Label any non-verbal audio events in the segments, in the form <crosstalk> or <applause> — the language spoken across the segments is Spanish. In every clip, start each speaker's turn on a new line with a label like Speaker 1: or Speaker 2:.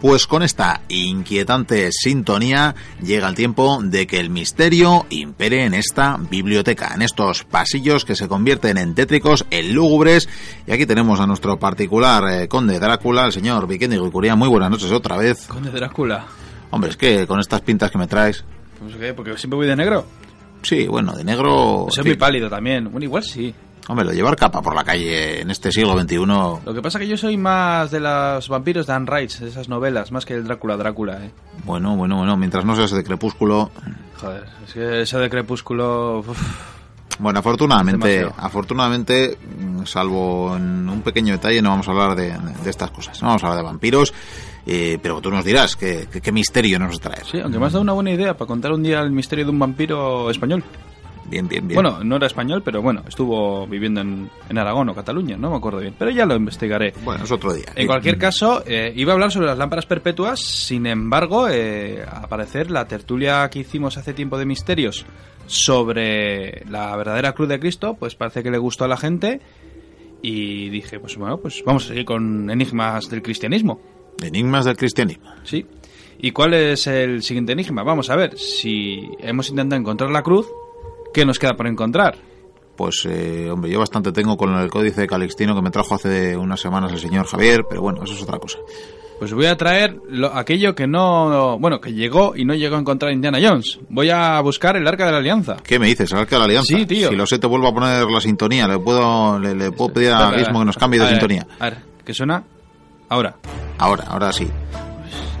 Speaker 1: Pues con esta inquietante sintonía llega el tiempo de que el misterio impere en esta biblioteca, en estos pasillos que se convierten en tétricos, en lúgubres. Y aquí tenemos a nuestro particular eh, conde Drácula, el señor Vikendi Guicuría. Muy buenas noches otra vez.
Speaker 2: Conde Drácula.
Speaker 1: Hombre, es que con estas pintas que me traes.
Speaker 2: Pues qué, porque siempre voy de negro.
Speaker 1: Sí, bueno, de negro.
Speaker 2: Soy muy pálido también. Bueno, igual sí.
Speaker 1: Hombre, lo llevar capa por la calle en este siglo XXI.
Speaker 2: Lo que pasa es que yo soy más de los vampiros de Anne Rice, de esas novelas, más que el Drácula Drácula, ¿eh?
Speaker 1: Bueno, bueno, bueno, mientras no seas de Crepúsculo.
Speaker 2: Joder, es que eso de Crepúsculo. uf,
Speaker 1: Bueno, afortunadamente, afortunadamente, salvo en un pequeño detalle, no vamos a hablar de, de estas cosas. No vamos a hablar de vampiros, eh, pero tú nos dirás qué, qué- qué misterio nos traer.
Speaker 2: Sí, aunque me has dado una buena idea para contar un día el misterio de un vampiro español.
Speaker 1: Bien, bien, bien.
Speaker 2: Bueno, no era español, pero bueno, estuvo viviendo en, en Aragón o Cataluña, no me acuerdo bien. Pero ya lo investigaré.
Speaker 1: bueno, es otro día.
Speaker 2: En cualquier caso, eh, iba a hablar sobre las lámparas perpetuas, sin embargo, eh, al parecer la tertulia que hicimos hace tiempo de misterios sobre la verdadera cruz de Cristo, pues parece que le gustó a la gente y dije, pues bueno, pues vamos a seguir con enigmas del cristianismo,
Speaker 1: Enigmas del cristianismo.
Speaker 2: ¿sí? ¿Y cuál es el siguiente enigma? Vamos a ver, si hemos intentado encontrar la cruz, ¿qué nos queda por encontrar?
Speaker 1: Pues, eh, hombre, yo bastante tengo con el códice calixtino que me trajo hace unas semanas el señor Javier, pero bueno, eso es otra cosa.
Speaker 2: Pues voy a traer lo- aquello que no, bueno, que llegó y no llegó a encontrar Indiana Jones. Voy a buscar el Arca de la Alianza.
Speaker 1: ¿Qué me dices? ¿El Arca de la Alianza?
Speaker 2: Sí, tío.
Speaker 1: Si lo sé, te vuelvo a poner la sintonía. Le puedo, le, le puedo pedir a Gizmo que nos cambie de
Speaker 2: a ver,
Speaker 1: sintonía.
Speaker 2: A ver, ¿qué suena? Ahora.
Speaker 1: Ahora, ahora sí.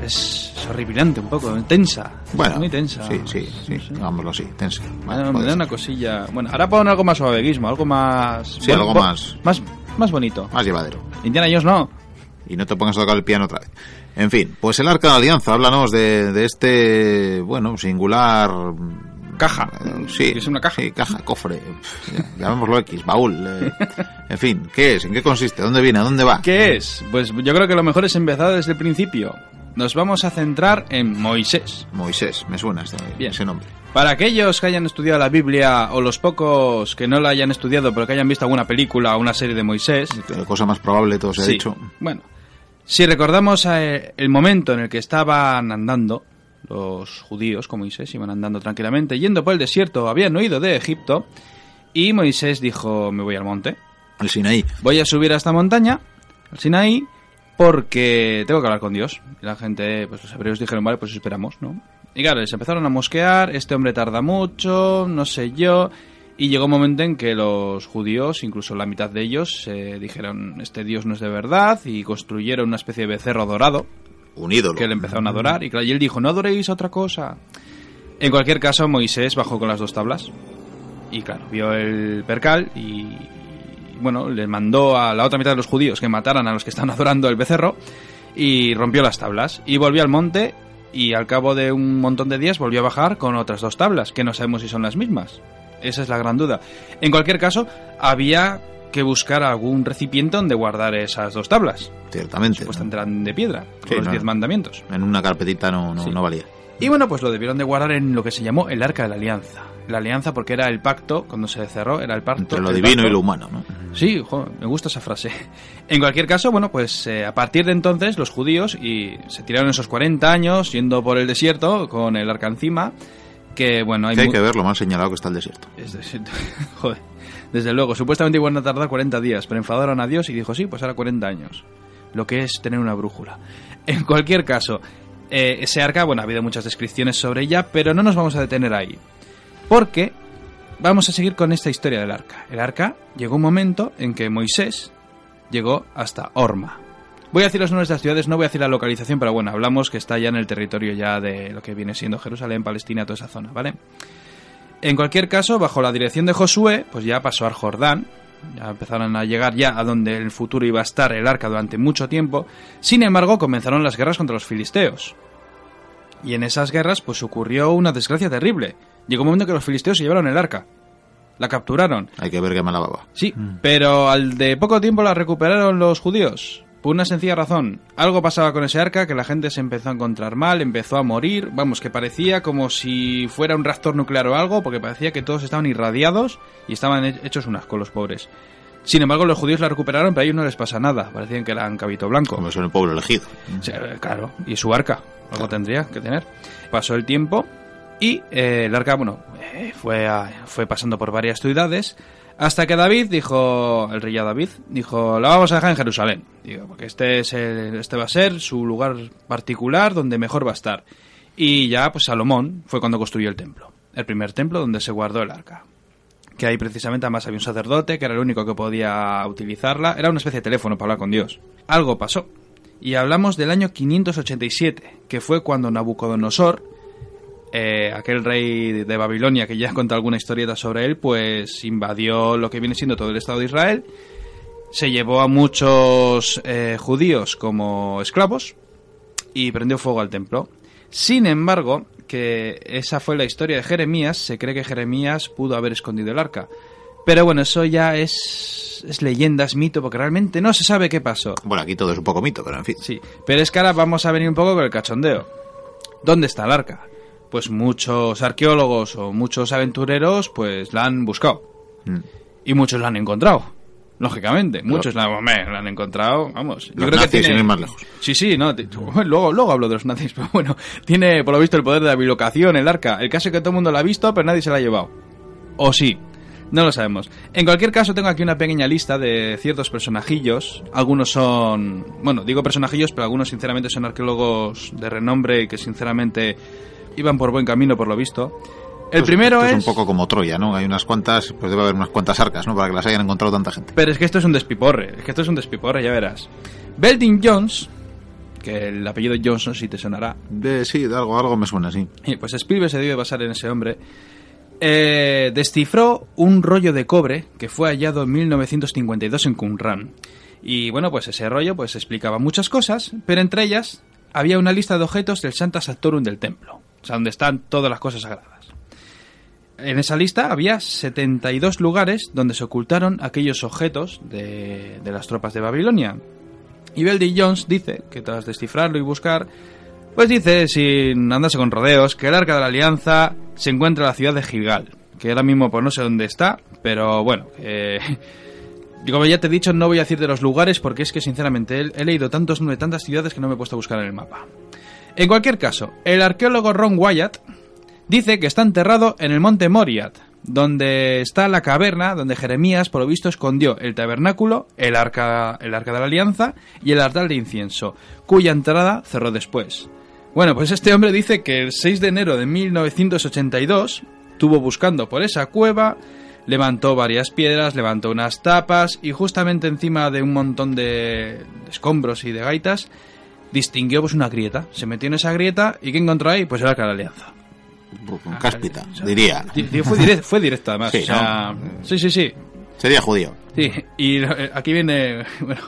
Speaker 2: Es, es horripilante un poco, tensa.
Speaker 1: Bueno,
Speaker 2: Muy tensa.
Speaker 1: Sí, sí, sí, digámoslo así, Vale,
Speaker 2: da- me da una cosilla. Bueno, ahora pon algo más suave, Guismo, algo más.
Speaker 1: Sí, algo más-
Speaker 2: Más, más bonito.
Speaker 1: Más llevadero.
Speaker 2: Indiana Jones no.
Speaker 1: Y no te pongas a tocar el piano otra vez. En fin, pues el Arca de la Alianza, háblanos de, de este, bueno, singular...
Speaker 2: Caja.
Speaker 1: eh, sí,
Speaker 2: Es una caja.
Speaker 1: Sí, caja, cofre, llamémoslo X, baúl. eh. En fin, ¿qué es? ¿En qué consiste? ¿Dónde viene? ¿A dónde va?
Speaker 2: ¿Qué es? Pues yo creo que lo mejor es empezar desde el principio. Nos vamos a centrar en Moisés.
Speaker 1: Moisés, me suena este-
Speaker 2: Bien.
Speaker 1: ese nombre.
Speaker 2: Para aquellos que hayan estudiado la Biblia o los pocos que no la hayan estudiado pero que hayan visto alguna película o una serie de Moisés,
Speaker 1: Eh, Cosa más probable, todo se ha
Speaker 2: Sí.
Speaker 1: dicho.
Speaker 2: Bueno, si recordamos eh, el momento en el que estaban andando los judíos con Moisés, iban andando tranquilamente, yendo por el desierto, habían huido de Egipto, y Moisés dijo, me voy al monte,
Speaker 1: El Sinaí.
Speaker 2: voy a subir a esta montaña, al Sinaí, porque tengo que hablar con Dios. Y la gente, pues los hebreos dijeron, vale, pues esperamos, ¿no? Y claro, les empezaron a mosquear, este hombre tarda mucho, no sé yo, y llegó un momento en que los judíos, incluso la mitad de ellos, eh, dijeron, este Dios no es de verdad, y construyeron una especie de becerro dorado,
Speaker 1: Un ídolo.
Speaker 2: que le empezaron a adorar, y, claro, y él dijo, no adoréis otra cosa. En cualquier caso, Moisés bajó con las dos tablas, y claro, vio el percal, y bueno, le mandó a la otra mitad de los judíos que mataran a los que estaban <laughs> adorando el becerro, y rompió las tablas, y volvió al monte, y al cabo de un montón de días volvió a bajar con otras dos tablas, que no sabemos si son las mismas. Esa es la gran duda. En cualquier caso, había que buscar algún recipiente donde guardar esas dos tablas.
Speaker 1: Ciertamente.
Speaker 2: Pues tendrán de piedra,
Speaker 1: Sí,
Speaker 2: los
Speaker 1: no.
Speaker 2: diez mandamientos.
Speaker 1: En una carpetita no, no,
Speaker 2: Sí.
Speaker 1: no valía.
Speaker 2: Y bueno, pues lo debieron de guardar en lo que se llamó el Arca de la Alianza. La alianza porque era el pacto, cuando se cerró, era el pacto.
Speaker 1: Entre lo divino
Speaker 2: pacto-
Speaker 1: y lo humano, ¿no?
Speaker 2: Sí, jo, me gusta esa frase. <laughs> En cualquier caso, bueno, pues eh, a partir de entonces los judíos y se tiraron esos 40 años yendo por el desierto con el arca encima, que bueno, hay,
Speaker 1: Que hay
Speaker 2: mu-
Speaker 1: que ver lo mal señalado que está el desierto.
Speaker 2: es <laughs> joder, desde luego, supuestamente iban a tardar 40 días, pero enfadaron a Dios y dijo, sí, pues ahora 40 años. Lo que es tener una brújula. <laughs> En cualquier caso, eh, ese arca, bueno, ha habido muchas descripciones sobre ella, pero no nos vamos a detener ahí. Porque vamos a seguir con esta historia del arca. El arca llegó un momento en que Moisés llegó hasta Orma. Voy a decir los nombres de las ciudades, no voy a decir la localización, pero bueno, hablamos que está ya en el territorio ya de lo que viene siendo Jerusalén, Palestina, toda esa zona, ¿vale? En cualquier caso, bajo la dirección de Josué, pues ya pasó al Jordán, ya empezaron a llegar ya a donde en el futuro iba a estar el arca durante mucho tiempo. Sin embargo, comenzaron las guerras contra los filisteos. Y en esas guerras, pues ocurrió una desgracia terrible. Llegó un momento que los filisteos se llevaron el arca. La capturaron.
Speaker 1: Hay que ver qué mala baba.
Speaker 2: Sí, pero al de poco tiempo la recuperaron los judíos. Por una sencilla razón. Algo pasaba con ese arca que la gente se empezó a encontrar mal, empezó a morir. Vamos, que parecía como si fuera un reactor nuclear o algo, porque parecía que todos estaban irradiados y estaban he- hechos un asco los pobres. Sin embargo, los judíos la recuperaron, pero a ellos no les pasa nada. Parecían que eran cabito blanco.
Speaker 1: Como son el pueblo elegido.
Speaker 2: Sí, claro, y su arca, algo tendría que tener. Pasó el tiempo y eh, el arca, bueno, eh, fue, a- fue pasando por varias ciudades hasta que David dijo, el rey David, dijo, la vamos a dejar en Jerusalén. Digo, porque este, es el- este va a ser su lugar particular donde mejor va a estar. Y ya, pues Salomón fue cuando construyó el templo. El primer templo donde se guardó el arca que ahí precisamente además había un sacerdote que era el único que podía utilizarla. Era una especie de teléfono para hablar con Dios. Algo pasó. Y hablamos del año 587, que fue cuando Nabucodonosor, eh, aquel rey de Babilonia que ya he contado alguna historieta sobre él, pues invadió lo que viene siendo todo el Estado de Israel, se llevó a muchos eh, judíos como esclavos y prendió fuego al templo. Sin embargo, que esa fue la historia de Jeremías, se cree que Jeremías pudo haber escondido el arca. Pero bueno, eso ya es, es leyenda, es mito, porque realmente no se sabe qué pasó.
Speaker 1: Bueno, aquí todo es un poco mito, pero en fin.
Speaker 2: Sí, pero es que ahora vamos a venir un poco con el cachondeo. ¿Dónde está el arca? Pues muchos arqueólogos o muchos aventureros pues la han buscado.
Speaker 1: Mm.
Speaker 2: Y muchos la han encontrado. Lógicamente, muchos la, hombre, la han encontrado, vamos.
Speaker 1: Los nazis, sin ir más lejos.
Speaker 2: Sí, sí, no, te- <laughs> luego, luego hablo de los nazis, <laughs> pero bueno, tiene por lo visto el poder de la bilocación, el arca. El caso es que todo el mundo la ha visto, pero nadie se la ha llevado. O sí, no lo sabemos. En cualquier caso, tengo aquí una pequeña lista de ciertos personajillos. Algunos son, bueno, digo personajillos, pero algunos sinceramente son arqueólogos de renombre y que sinceramente iban por buen camino, por lo visto. El
Speaker 1: es-
Speaker 2: primero
Speaker 1: esto
Speaker 2: es...
Speaker 1: un poco como Troya, ¿no? Hay unas cuantas, pues debe haber unas cuantas arcas, ¿no? Para que las hayan encontrado tanta gente.
Speaker 2: Pero es que esto es un despiporre, es que esto es un despiporre, ya verás. Belding Jones, que el apellido Johnson sí te sonará,
Speaker 1: De, sí, de algo, algo me suena así.
Speaker 2: y pues Spielberg se debe basar en ese hombre, eh, descifró un rollo de cobre que fue hallado en 1952 en Qumran. Y bueno, pues ese rollo pues explicaba muchas cosas, pero entre ellas había una lista de objetos del Santa Sactorum del templo, o sea, donde están todas las cosas sagradas. En esa lista había 72 lugares donde se ocultaron aquellos objetos de, de las tropas de Babilonia. Y Beldy Jones dice que tras descifrarlo y buscar, pues dice, sin andarse con rodeos, que el Arca de la Alianza se encuentra en la ciudad de Gilgal, que ahora mismo pues no sé dónde está, pero bueno, <laughs> y Como ya te he dicho, no voy a decir de los lugares porque es que sinceramente he, he leído tantos tantas ciudades que no me he puesto a buscar en el mapa. En cualquier caso, el arqueólogo Ron Wyatt dice que está enterrado en el monte Moriat, donde está la caverna donde Jeremías, por lo visto, escondió el tabernáculo, el arca, el arca de la alianza y el altar de incienso, cuya entrada cerró después. Bueno, pues este hombre dice que el 6 de enero de 1982 estuvo buscando por esa cueva, levantó varias piedras, levantó unas tapas y justamente encima de un montón de de escombros y de gaitas distinguió pues una grieta. Se metió en esa grieta y ¿qué encontró ahí? Pues de la alianza.
Speaker 1: Cáspita,
Speaker 2: O sea,
Speaker 1: diría.
Speaker 2: di- di- Fue, direct- fue directo además.
Speaker 1: Sí,
Speaker 2: o sea,
Speaker 1: ¿no?
Speaker 2: sí, sí, sí.
Speaker 1: Sería judío.
Speaker 2: Sí, y eh, aquí viene, <laughs> bueno,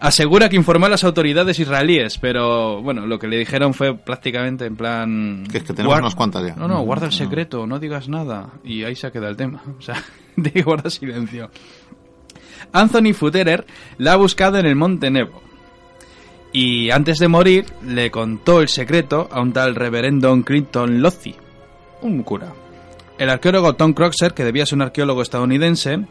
Speaker 2: asegura que informó a las autoridades israelíes, pero bueno, lo que le dijeron fue prácticamente en plan...
Speaker 1: Que es que tenemos unas cuantas ya.
Speaker 2: No, no, guarda el secreto, no digas nada. Y ahí se ha quedado el tema. <laughs> O sea, de guarda silencio. Anthony Futterer la ha buscado en el Monte Nebo. Y antes de morir, le contó el secreto a un tal reverendo Clinton Lothy, un cura. El arqueólogo Tom Croxer, que debía ser un arqueólogo estadounidense,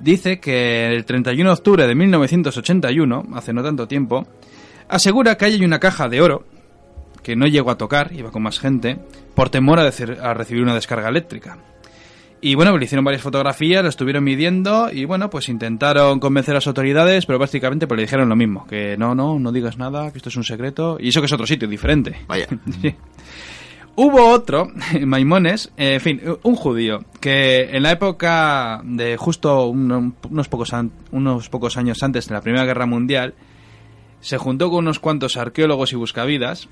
Speaker 2: dice que el 31 de octubre de 1981, hace no tanto tiempo, asegura que hay una caja de oro que no llegó a tocar, iba con más gente, por temor a recibir una descarga eléctrica. Y bueno, le hicieron varias fotografías, lo estuvieron midiendo y bueno, pues intentaron convencer a las autoridades, pero básicamente pues le dijeron lo mismo, que no, no, no digas nada, que esto es un secreto, y eso que es otro sitio diferente.
Speaker 1: Vaya. <laughs>
Speaker 2: Sí. Hubo otro, <laughs> Maimones, eh, en fin, un judío, que en la época de justo un- unos, pocos, an- unos pocos años antes de la Primera Guerra Mundial, se juntó con unos cuantos arqueólogos y buscavidas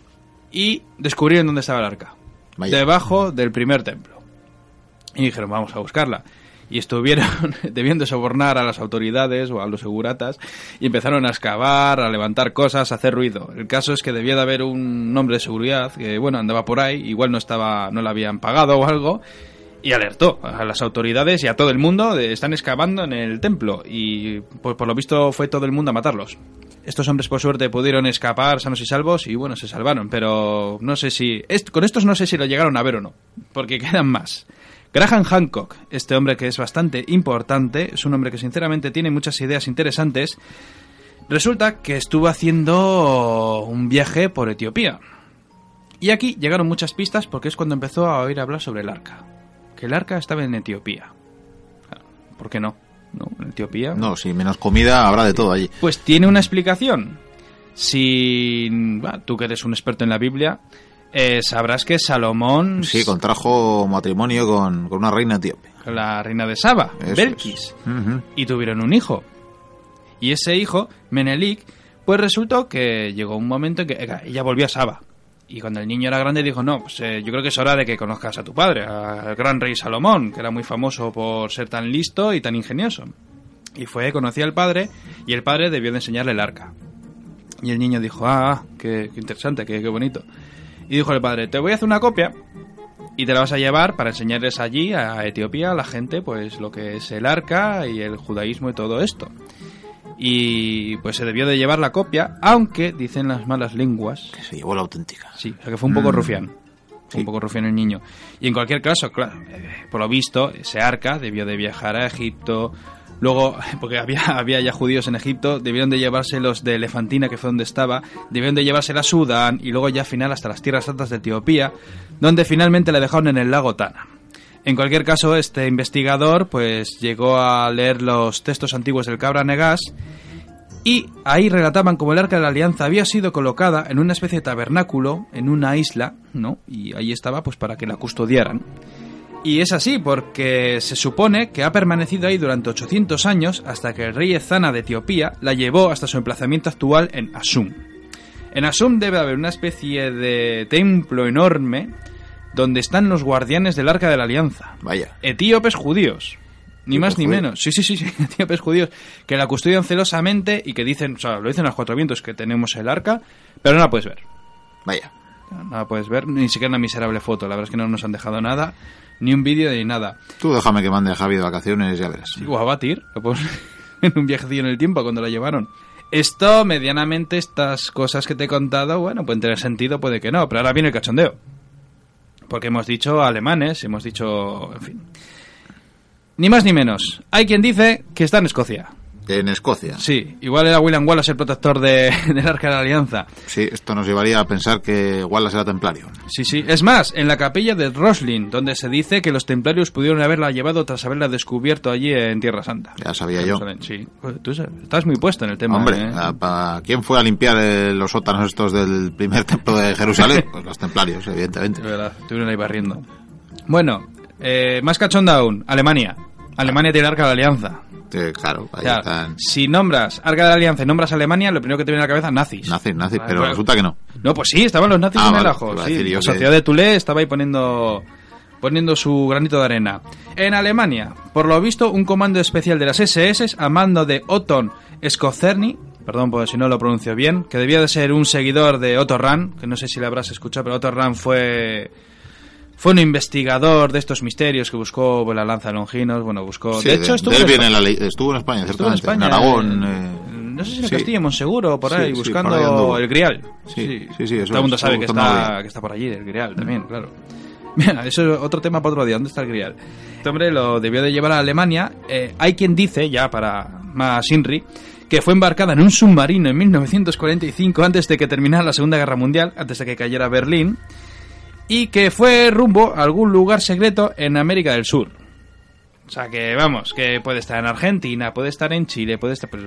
Speaker 2: y descubrieron dónde estaba el arca.
Speaker 1: Vaya.
Speaker 2: Debajo del primer templo. Y dijeron, vamos a buscarla. Y estuvieron <laughs> debiendo sobornar a las autoridades o a los seguratas y empezaron a excavar, a levantar cosas, a hacer ruido. El caso es que debía de haber un hombre de seguridad que, bueno, andaba por ahí, igual no estaba, no le habían pagado o algo, y alertó a las autoridades y a todo el mundo de están excavando en el templo y pues por lo visto fue todo el mundo a matarlos. Estos hombres por suerte pudieron escapar sanos y salvos y bueno, se salvaron, pero no sé si est- con estos no sé si lo llegaron a ver o no, porque <laughs> quedan más. Graham Hancock, este hombre que es bastante importante, es un hombre que sinceramente tiene muchas ideas interesantes, resulta que estuvo haciendo un viaje por Etiopía. Y aquí llegaron muchas pistas porque es cuando empezó a oír hablar sobre el arca. Que el arca estaba en Etiopía. ¿Por qué no? ¿No? En Etiopía.
Speaker 1: No, si menos comida habrá de todo allí.
Speaker 2: Pues tiene una explicación. Si bah, tú que eres un experto en la Biblia, eh, sabrás que Salomón,
Speaker 1: Sí, contrajo matrimonio con, con una reina etíope.
Speaker 2: la reina de Saba,
Speaker 1: Eso
Speaker 2: Belkis, y tuvieron un hijo. Y ese hijo, Menelik, pues resultó que llegó un momento en que eh, ella volvió a Saba. Y cuando el niño era grande dijo, no, pues eh, yo creo que es hora de que conozcas a tu padre, al gran rey Salomón, que era muy famoso por ser tan listo y tan ingenioso. Y fue, conocía al padre, y el padre debió de enseñarle el arca. Y el niño dijo, ah, qué, qué interesante, qué, qué bonito. Y dijo el padre, te voy a hacer una copia y te la vas a llevar para enseñarles allí a Etiopía a la gente pues lo que es el arca y el judaísmo y todo esto. Y pues se debió de llevar la copia, aunque dicen las malas lenguas,
Speaker 1: Que se llevó la auténtica.
Speaker 2: sí, o sea que fue un poco
Speaker 1: Mm.
Speaker 2: rufián.
Speaker 1: Sí.
Speaker 2: un poco rufián el niño. Y en cualquier caso, claro, eh, por lo visto, ese arca debió de viajar a Egipto. Luego, <laughs> porque había, había ya judíos en Egipto, debieron de llevárselos de Elefantina, que fue donde estaba, debieron de llevársela a Sudán y luego ya al final hasta las tierras altas de Etiopía, donde finalmente la dejaron en el lago Tana. En cualquier caso, este investigador pues llegó a leer los textos antiguos del Cabra Negas y ahí relataban cómo el Arca de la Alianza había sido colocada en una especie de tabernáculo en una isla, ¿no? Y ahí estaba pues para que la custodiaran. Y es así porque se supone que ha permanecido ahí durante 800 años hasta que el rey Ezana de Etiopía la llevó hasta su emplazamiento actual en Asum. En Asum debe haber una especie de templo enorme donde están los guardianes del Arca de la Alianza.
Speaker 1: Vaya.
Speaker 2: Etíopes judíos. Ni más ni menos. Sí, sí, sí, sí, <laughs> etíopes judíos. Que la custodian celosamente y que dicen, o sea, lo dicen a los cuatro vientos que tenemos el arca, pero no la puedes ver.
Speaker 1: Vaya.
Speaker 2: No la puedes ver, ni siquiera una miserable foto. La verdad es que no nos han dejado nada, ni un vídeo ni nada.
Speaker 1: Tú déjame que mande a Javi de vacaciones, ya verás.
Speaker 2: Digo, a batir, <laughs> en un viajecillo en el tiempo cuando la llevaron. Esto, medianamente, estas cosas que te he contado, bueno, pueden tener sentido, puede que no, pero ahora viene el cachondeo. Porque hemos dicho alemanes, hemos dicho, en fin. Ni más ni menos. Hay quien dice que está en Escocia.
Speaker 1: En Escocia.
Speaker 2: Sí, igual era William Wallace el protector de, <laughs> del Arca de la Alianza.
Speaker 1: Sí, esto nos llevaría a pensar que Wallace era templario.
Speaker 2: Sí, sí. Es más, en la capilla de Roslin, donde se dice que los templarios pudieron haberla llevado tras haberla descubierto allí en Tierra Santa.
Speaker 1: Ya sabía yo.
Speaker 2: Sí. Joder, Tú estás muy puesto en el tema.
Speaker 1: Hombre,
Speaker 2: ¿eh?
Speaker 1: ¿a- pa- ¿quién fue a limpiar eh, los sótanos estos del primer <laughs> templo de Jerusalén? <laughs> Pues los templarios, evidentemente.
Speaker 2: De verdad, estuvieron ahí barriendo. Bueno, eh, más cachonda aún, Alemania. Alemania tiene el Arca de la Alianza.
Speaker 1: Claro, ahí
Speaker 2: O sea,
Speaker 1: están.
Speaker 2: si nombras Arca de la Alianza y nombras Alemania, lo primero que te viene a la cabeza nazis.
Speaker 1: Nazis, nazis,
Speaker 2: Ah,
Speaker 1: pero
Speaker 2: claro.
Speaker 1: resulta que no.
Speaker 2: No, pues sí, estaban los nazis
Speaker 1: Ah,
Speaker 2: en el ajo. sí. la
Speaker 1: que-
Speaker 2: sociedad de Tulé estaba ahí poniendo, poniendo su granito de arena. En Alemania, por lo visto, un comando especial de las SS a mando de Otton Skocerny, perdón por si no lo pronuncio bien, que debía de ser un seguidor de Otto Rahn, que no sé si le habrás escuchado, pero Otto Rahn fue... Fue un investigador de estos misterios que buscó pues, la lanza de Longinos, bueno, buscó...
Speaker 1: Sí,
Speaker 2: de hecho, estuvo
Speaker 1: él
Speaker 2: en
Speaker 1: viene en la ley- estuvo en España,
Speaker 2: estuvo en. España.
Speaker 1: Aragón.
Speaker 2: eh, no sé si en
Speaker 1: sí.
Speaker 2: Castilla, en Monseguro, por
Speaker 1: Sí,
Speaker 2: ahí,
Speaker 1: sí,
Speaker 2: buscando
Speaker 1: por ahí anduvo.
Speaker 2: el Grial.
Speaker 1: Sí, sí, sí, eso
Speaker 2: Todo el mundo sabe que está, que está por allí, el Grial también, claro. <laughs> Mira, eso es otro tema para otro día. ¿Dónde está el Grial? Este hombre lo debió de llevar a Alemania. Eh, hay quien dice, ya para más Inri, que fue embarcada en un submarino en 1945 antes de que terminara la Segunda Guerra Mundial, antes de que cayera Berlín, y que fue rumbo a algún lugar secreto en América del Sur. O sea que vamos, que puede estar en Argentina, puede estar en Chile, puede estar... Pues,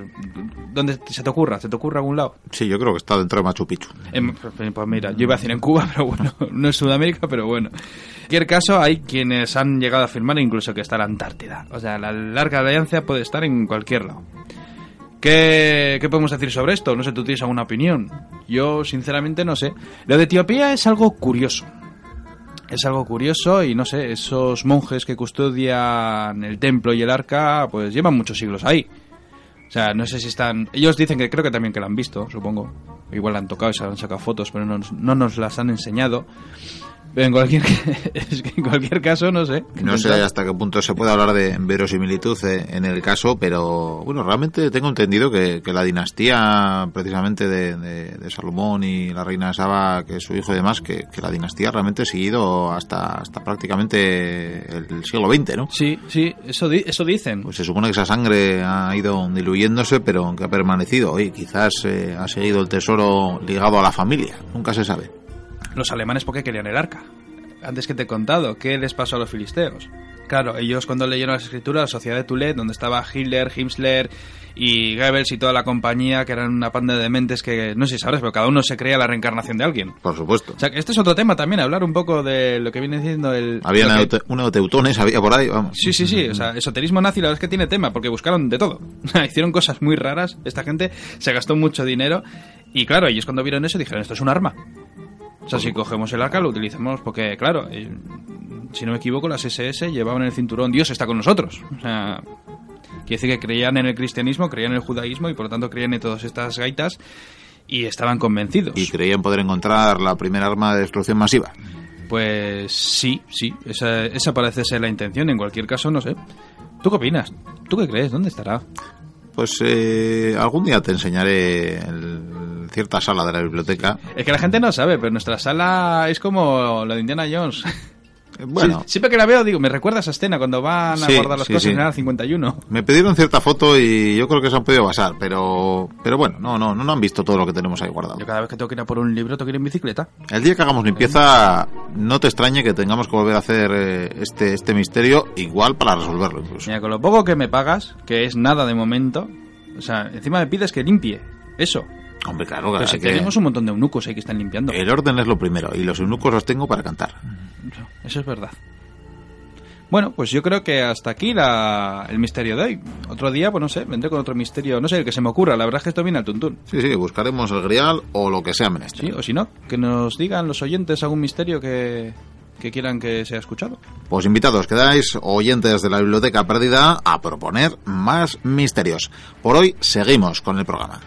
Speaker 2: donde se te ocurra, se te ocurra algún lado.
Speaker 1: Sí, yo creo que está dentro de Machu Picchu.
Speaker 2: En- pues mira, yo iba a decir en Cuba, <laughs> pero bueno, no es Sudamérica, pero bueno. En cualquier caso, hay quienes han llegado a afirmar incluso que está la Antártida. O sea, la larga alianza puede estar en cualquier lado. ¿Qué, ¿Qué podemos decir sobre esto? No sé, ¿tú tienes alguna opinión? Yo, sinceramente, no sé. Lo de Etiopía es algo curioso. Es algo curioso y no sé, esos monjes que custodian el templo y el arca, pues llevan muchos siglos ahí. O sea, no sé si están... Ellos dicen que creo que también que la han visto, supongo. Igual la han tocado y se han sacado fotos, pero no, no nos las han enseñado. En cualquier, <laughs> es que en cualquier caso, no sé.
Speaker 1: No sé hasta qué punto se puede hablar de verosimilitud eh, en el caso, pero bueno, realmente tengo entendido que, que la dinastía precisamente de, de, de, Salomón y la reina Saba, que es su hijo y demás, que, que, la dinastía realmente ha seguido hasta, hasta prácticamente el siglo XX, ¿no?
Speaker 2: Sí, sí, eso, di eso dicen.
Speaker 1: Pues se supone que esa sangre ha ido diluyéndose, pero que ha permanecido. Y quizás eh, ha seguido el tesoro ligado a la familia, nunca se sabe.
Speaker 2: Los alemanes, ¿por qué querían el arca? Antes que te he contado, ¿qué les pasó a los filisteos? Claro, ellos cuando leyeron las escrituras, la sociedad de Tulet, donde estaba Hitler, Himmler y Goebbels y toda la compañía, que eran una panda de dementes que, no sé si sabes, pero cada uno se creía la reencarnación de alguien.
Speaker 1: Por supuesto.
Speaker 2: O sea, que este es otro tema también, hablar un poco de lo que viene diciendo el...
Speaker 1: Había
Speaker 2: lo
Speaker 1: que... uno de teutones, había por ahí, vamos.
Speaker 2: Sí, sí, sí, o sea, esoterismo nazi la verdad es que tiene tema, porque buscaron de todo. <laughs> Hicieron cosas muy raras, esta gente se gastó mucho dinero, y claro, ellos cuando vieron eso dijeron, esto es un arma. O sea, si cogemos el arca lo utilizamos porque, claro, eh, si no me equivoco, las SS llevaban el cinturón Dios está con nosotros. O sea, quiere decir que creían en el cristianismo, creían en el judaísmo y por lo tanto creían en todas estas gaitas y estaban convencidos.
Speaker 1: Y creían poder encontrar la primera arma de destrucción masiva.
Speaker 2: Pues sí, sí, esa, esa parece ser la intención. En cualquier caso, no sé. ¿Tú qué opinas? ¿Tú qué crees? ¿Dónde estará?
Speaker 1: Pues eh, algún día te enseñaré el, cierta sala de la biblioteca.
Speaker 2: Es que la gente no sabe, pero nuestra sala es como la de Indiana Jones. <laughs>
Speaker 1: Bueno.
Speaker 2: Sí, siempre que la veo, digo, me recuerda a esa escena cuando van a
Speaker 1: Sí,
Speaker 2: guardar las
Speaker 1: sí,
Speaker 2: cosas
Speaker 1: sí.
Speaker 2: en el 51.
Speaker 1: Me pidieron cierta foto y yo creo que se han podido basar, pero pero bueno, no, no, no han visto todo lo que tenemos ahí guardado.
Speaker 2: Yo cada vez que tengo que ir a por un libro, tengo que ir en bicicleta.
Speaker 1: El día que hagamos limpieza, no te extrañe que tengamos que volver a hacer eh, este, este misterio igual para resolverlo incluso.
Speaker 2: Mira, con lo poco que me pagas, que es nada de momento, o sea, encima me pides que limpie. Eso.
Speaker 1: Hombre, claro,
Speaker 2: Pero si
Speaker 1: que
Speaker 2: tenemos un montón de eunucos ahí que están limpiando.
Speaker 1: el orden es lo primero y los eunucos los tengo para cantar.
Speaker 2: Eso es verdad. Bueno, pues yo creo que hasta aquí la, el misterio de hoy. Otro día, pues no sé, vendré con otro misterio, no sé, el que se me ocurra. La verdad es que esto viene al tuntún.
Speaker 1: Sí, sí, buscaremos el grial o lo que sea menester.
Speaker 2: Sí, o si no, que nos digan los oyentes algún misterio que, que quieran que sea escuchado.
Speaker 1: Pues invitados quedáis, oyentes de la Biblioteca Perdida, a proponer más misterios. Por hoy seguimos con el programa.